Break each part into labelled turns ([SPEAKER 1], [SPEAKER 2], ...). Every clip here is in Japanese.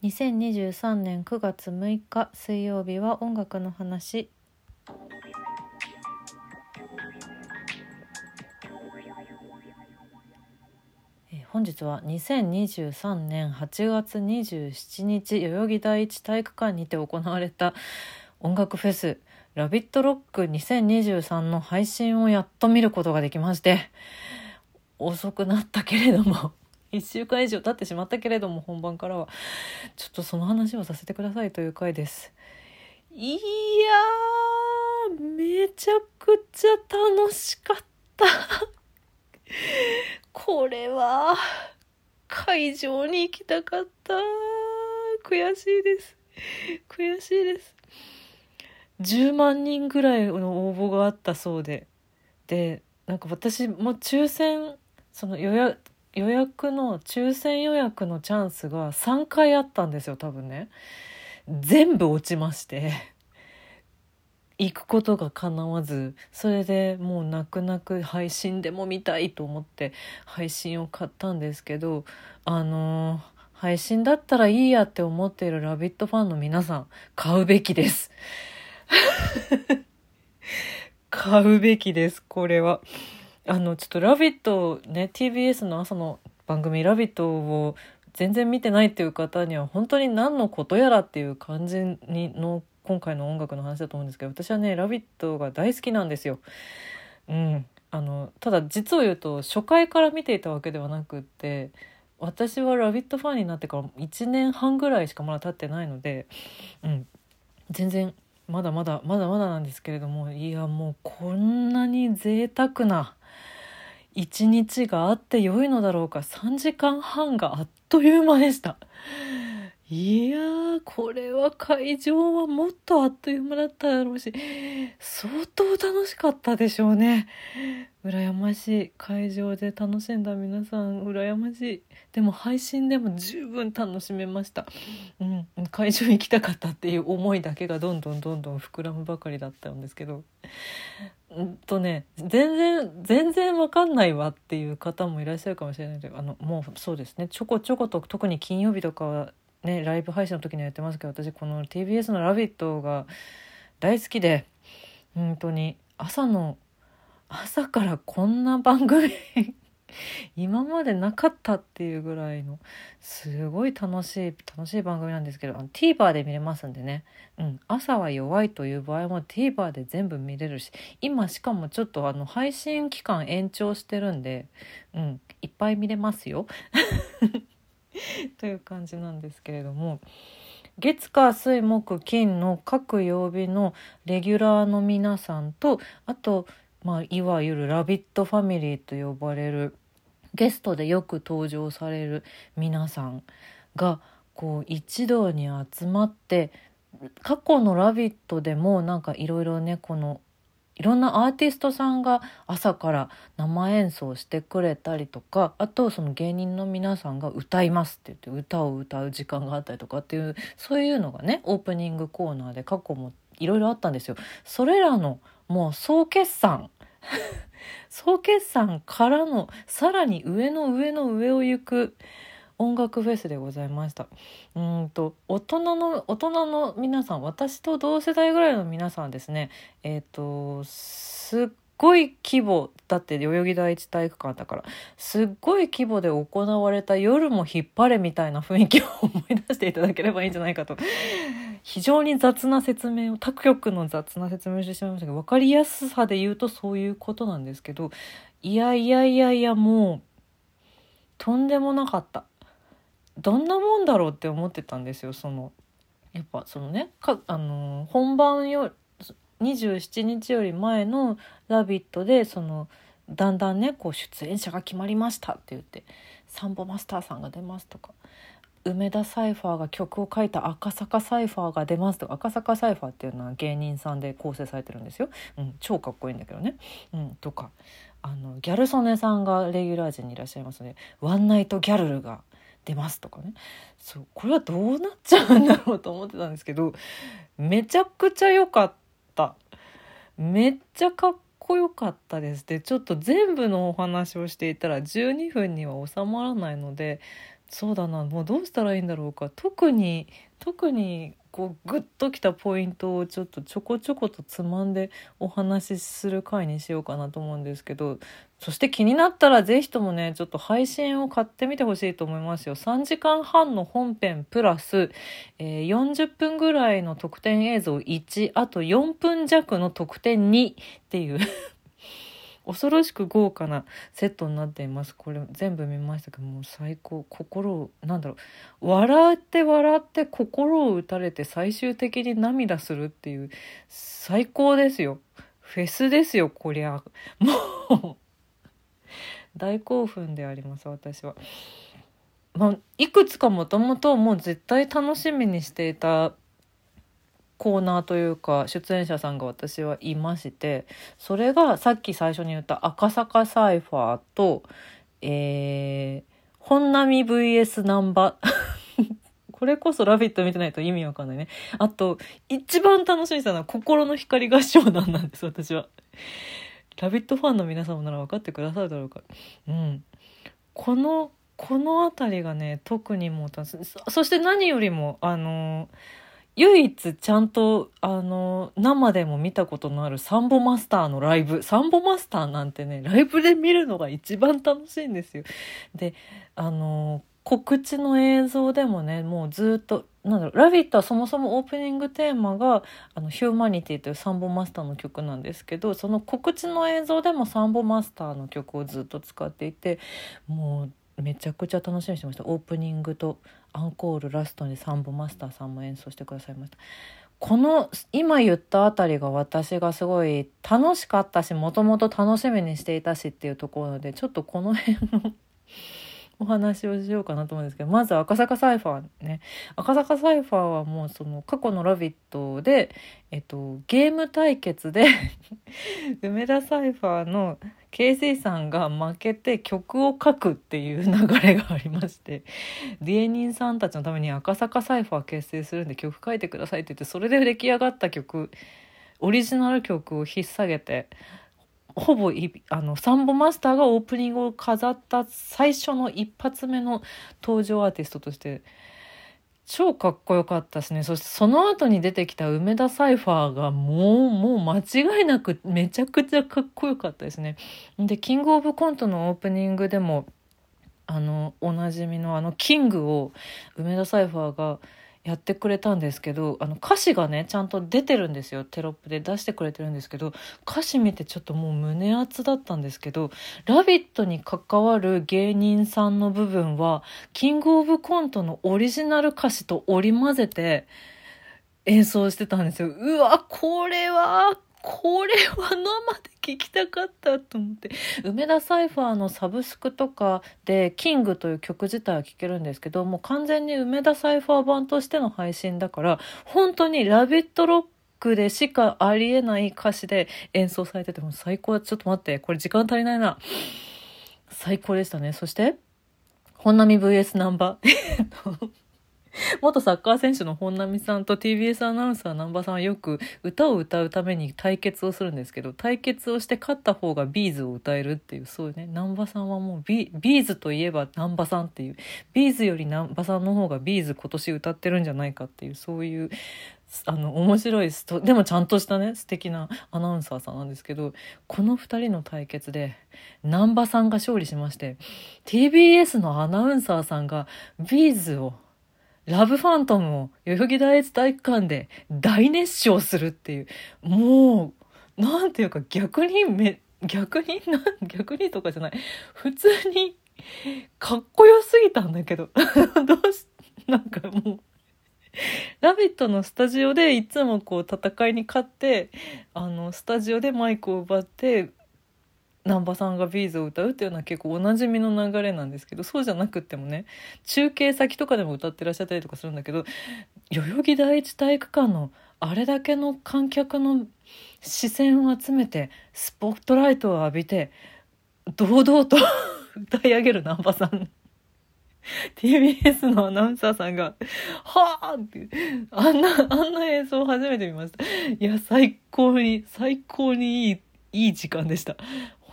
[SPEAKER 1] 2023年9月6日水曜日は音楽の話。本日は2023年8月27日代々木第一体育館にて行われた音楽フェス「ラビットロック2023」の配信をやっと見ることができまして遅くなったけれども1週間以上経ってしまったけれども本番からはちょっとその話をさせてくださいという回です。いやめちゃくちゃ楽しかった。これは会場に行きたかった。悔しいです。悔しいです。10万人ぐらいの応募があったそうで。でなんか私も抽選その予約予約の抽選予約のチャンスが3回あったんですよ多分ね。全部落ちまして。行くことが叶わず。それでもう泣く泣く配信でも見たいと思って配信を買ったんですけどあのー配信だったらいいやって思っている「ラビット!」ファンの皆さん買うべきです。買うべきですこれは。あのちょっと「ラビット!」ね TBS の朝の番組「ラビット!」を全然見てないっていう方には本当に何のことやらっていう感じにの今回の音楽の話だと思うんですけど私はね「ラビット!」が大好きなんですよ。うん、あのただ実を言うと初回から見ていたわけではなくって私は「ラビット!」ファンになってから1年半ぐらいしかまだ経ってないので、うん、全然まだまだまだまだなんですけれどもいやもうこんなに贅沢な一日があって良いのだろうか。3時間半があっという間でした。いやーこれは会場はもっとあっという間だっただろうし相当楽しかったでしょうね。羨ましい会場で楽しんだ皆さん。羨ましい。でも配信でも十分楽しめました、うん、会場行きたかったっていう思いだけがどんどんどんどん膨らむばかりだったんですけど。んとね全然全然わかんないわっていう方もいらっしゃるかもしれないけどあのもうそうですねちょこちょこと特に金曜日とかはねライブ配信の時にはやってますけど私この TBS の「ラビット!」が大好きで本当に朝の朝からこんな番組今までなかったっていうぐらいのすごい楽しい楽しい番組なんですけど TVer で見れますんでね、うん、朝は弱いという場合も TVer で全部見れるし今しかもちょっとあの配信期間延長してるんで、うん、いっぱい見れますよ。という感じなんですけれども月火水木金の各曜日のレギュラーの皆さんとあと、まあ、いわゆる「ラビットファミリー」と呼ばれるゲストでよく登場される皆さんがこう一堂に集まって過去の「ラビット!」でもなんかいろいろねこのいろんなアーティストさんが朝から生演奏してくれたりとかあとその芸人の皆さんが歌いますって言って歌を歌う時間があったりとかっていうそういうのがねオープニングコーナーで過去もいろいろあったんですよ。それらのもう総決算総決算からのさらに上の上の上を行く音楽フェスでございましたうんと大人の大人の皆さん私と同世代ぐらいの皆さんですねえっ、とすっごい規模だって代々木第一体育館だからすっごい規模で行われた夜も引っ張れみたいな雰囲気を思い出していただければいいんじゃないかと非常に雑な説明を他局の雑な説明をしてしまいましたけど分かりやすさで言うとそういうことなんですけどいやいやいやいやもうとんでもなかったどんなもんだろうって思ってたんですよそのやっぱそのねかあの本番よ27日より前の「ラビット!」でそのだんだんねこう出演者が決まりましたって言ってサンボマスターさんが出ますとか梅田サイファーが曲を書いた赤坂サイファーが出ますとか赤坂サイファーっていうのは芸人さんで構成されてるんですよ、うん、超かっこいいんだけどね、うん、とかあのギャル曽根さんがレギュラー陣にいらっしゃいますのでワンナイトギャルルが出ますとかね。そうこれはどうなっちゃうんだろうと思ってたんですけどめちゃくちゃ良かった。めっちゃかっこよかったです。でちょっと全部のお話をしていたら12分には収まらないのでそうだなもうどうしたらいいんだろうか。特に特にこうグッときたポイントをちょっとちょこちょことつまんでお話しする回にしようかなと思うんですけどそして気になったら是非ともねちょっと配信を買ってみてほしいと思いますよ。3時間半の本編プラス、えー、40分ぐらいの特典映像1あと4分弱の特典2っていう恐ろしく豪華なセットになっています。これ全部見ましたけどもう最高。心をなんだろう。笑って笑って心を打たれて最終的に涙するっていう最高ですよ。フェスですよこりゃ。もう。大興奮であります私は。まあ、いくつかもともともう絶対楽しみにしていたコーナーというか出演者さんが私はいましてそれがさっき最初に言った赤坂サイファーと、えー、本並 VS ナンバ これこそ「ラビット!」見てないと意味わかんないね。あと一番楽しみにしたのは心の光合唱団なんです私は。ラビットファンの皆様なら分かってくださるだろうか。うん。このこの辺りがね特にもうそして何よりもあのー唯一ちゃんとあの生でも見たことのあるサンボマスターのライブサンボマスターなんてねライブで見るのが一番楽しいんですよ。であの告知の映像でもねもうずっとなんだろう「ラビット!」はそもそもオープニングテーマが「あのヒューマニティ」というサンボマスターの曲なんですけどその告知の映像でもサンボマスターの曲をずっと使っていてもうめちゃくちゃ楽しみにしてました。オープニングとアンコールラストにサンボマスターさんも演奏してくださいました。この今言ったあたりが私がすごい楽しかったしもともと楽しみにしていたしっていうところでちょっとこの辺の お話をしようかなと思うんですけどまず赤坂サイファーね。赤坂サイファーはもうその過去の「ラビットで」えっと、ゲーム対決で 梅田サイファーの KC さんが負けて曲を書くっていう流れがありまして芸人さんたちのために赤坂サイファー結成するんで曲書いてくださいって言ってそれで出来上がった曲オリジナル曲を引っ提げてほぼあのサンボマスターがオープニングを飾った最初の一発目の登場アーティストとして超かっこよかったしねそしてその後に出てきた梅田サイファーがもうもう間違いなくめちゃくちゃかっこよかったですね。でキングオブコントのオープニングでもあのおなじみのあのキングを梅田サイファーがやってくれたんですけどあの歌詞がねちゃんと出てるんですよテロップで出してくれてるんですけど歌詞見てちょっともう胸熱だったんですけど「ラビット!」に関わる芸人さんの部分はキングオブコントのオリジナル歌詞と織り交ぜて演奏してたんですよ。うわこれはこれは生で聞きたかったと思って。梅田サイファーのサブスクとかで「キング」という曲自体は聴けるんですけどもう完全に梅田サイファー版としての配信だから本当に「ラヴィット！ロック」でしかありえない歌詞で演奏されてても最高。ちょっと待ってこれ時間足りないな。最高でしたね。そして本並 VS ナンバー。元サッカー選手の本並さんと TBS アナウンサー南波さんはよく歌を歌うために対決をするんですけど対決をして勝った方が B'z を歌えるっていうそういうね南波さんはもうビ B'z といえば南波さんっていうB'z より南波さんの方が B'z 今年歌ってるんじゃないかっていうそういうあの面白いストでもちゃんとしたね素敵なアナウンサーさんなんですけどこの2人の対決で南波さんが勝利しまして TBS のアナウンサーさんが B'z を LOVE PHANTOM を代々木第一体育館で大熱唱するっていう、もう、なんていうか逆にめ、逆にな、逆にとかじゃない。普通に、かっこよすぎたんだけど。どうし、なんかもう、ラビットのスタジオでいつもこう戦いに勝って、あの、スタジオでマイクを奪って、難波さんがビーズを歌うっていうのは結構おなじみの流れなんですけどそうじゃなくってもね中継先とかでも歌ってらっしゃったりとかするんだけど代々木第一体育館のあれだけの観客の視線を集めてスポットライトを浴びて堂々と歌い上げる難波さん TBS のアナウンサーさんが、はあって、あんな、あんな映像初めて見ました。いや、最高に、最高にいい、いい時間でした。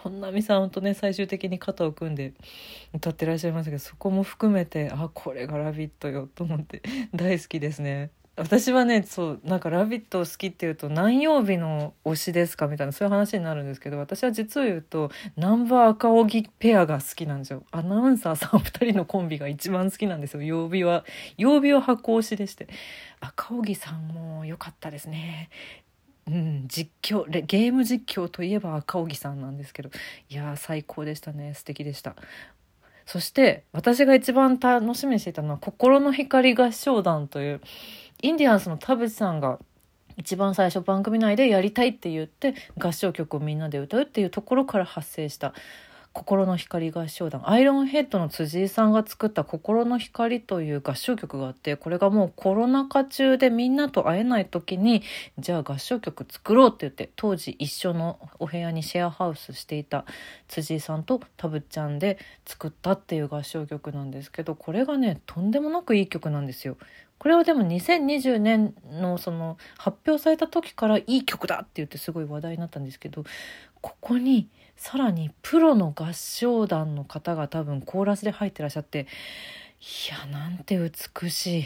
[SPEAKER 1] 本並さんとね最終的に肩を組んで歌ってらっしゃいますけどそこも含めてあこれが「ラビット!」よと思って 大好きですね。私はねそうなんか「ラビット!」好きっていうと何曜日の推しですかみたいなそういう話になるんですけど私は実を言うとナンバー赤荻ペアが好きなんですよアナウンサーさん2人のコンビが一番好きなんですよ曜日は曜日は箱推しでして赤荻さんも良かったですねうん、実況ゲーム実況といえば赤荻さんなんですけどいや最高でしたね。素敵でした。そして私が一番楽しみにしていたのは「心の光合唱団」というインディアンスの田淵さんが一番最初番組内でやりたいって言って合唱曲をみんなで歌うっていうところから発生した心の光合唱団アイロンヘッドの辻井さんが作った「心の光」という合唱曲があってこれがもうコロナ禍中でみんなと会えない時にじゃあ合唱曲作ろうって言って当時一緒のお部屋にシェアハウスしていた辻井さんとたぶっちゃんで作ったっていう合唱曲なんですけどこれがねとんでもなくいい曲なんですよ。これはでも2020年のその発表された時からいい曲だって言ってすごい話題になったんですけどここにさらにプロの合唱団の方が多分コーラスで入ってらっしゃっていやなんて美しい。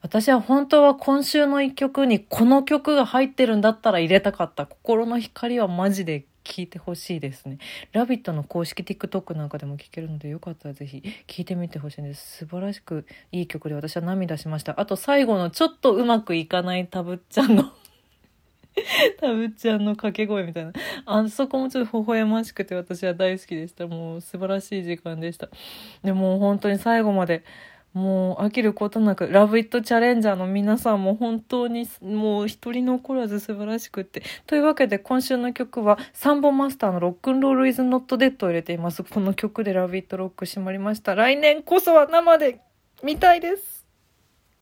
[SPEAKER 1] 私は本当は今週の一曲にこの曲が入ってるんだったら入れたかった。心の光はマジで聞いてほしいですね。ラビットの公式 TikTok なんかでも聴けるのでよかったらぜひ聴いてみてほしいんです。素晴らしくいい曲で私は涙しました。あと最後のちょっとうまくいかないたぶっちゃんの たぶっちゃんの掛け声みたいな。あそこもちょっと微笑ましくて私は大好きでした。もう素晴らしい時間でした。でも本当に最後までもう飽きることなく、ラブイットチャレンジャーの皆さんも本当にもう一人残らず素晴らしくって。というわけで今週の曲はサンボマスターのロックンロールイズノットデッドを入れています。この曲でラビットロック閉まりました。来年こそは生で見たいです。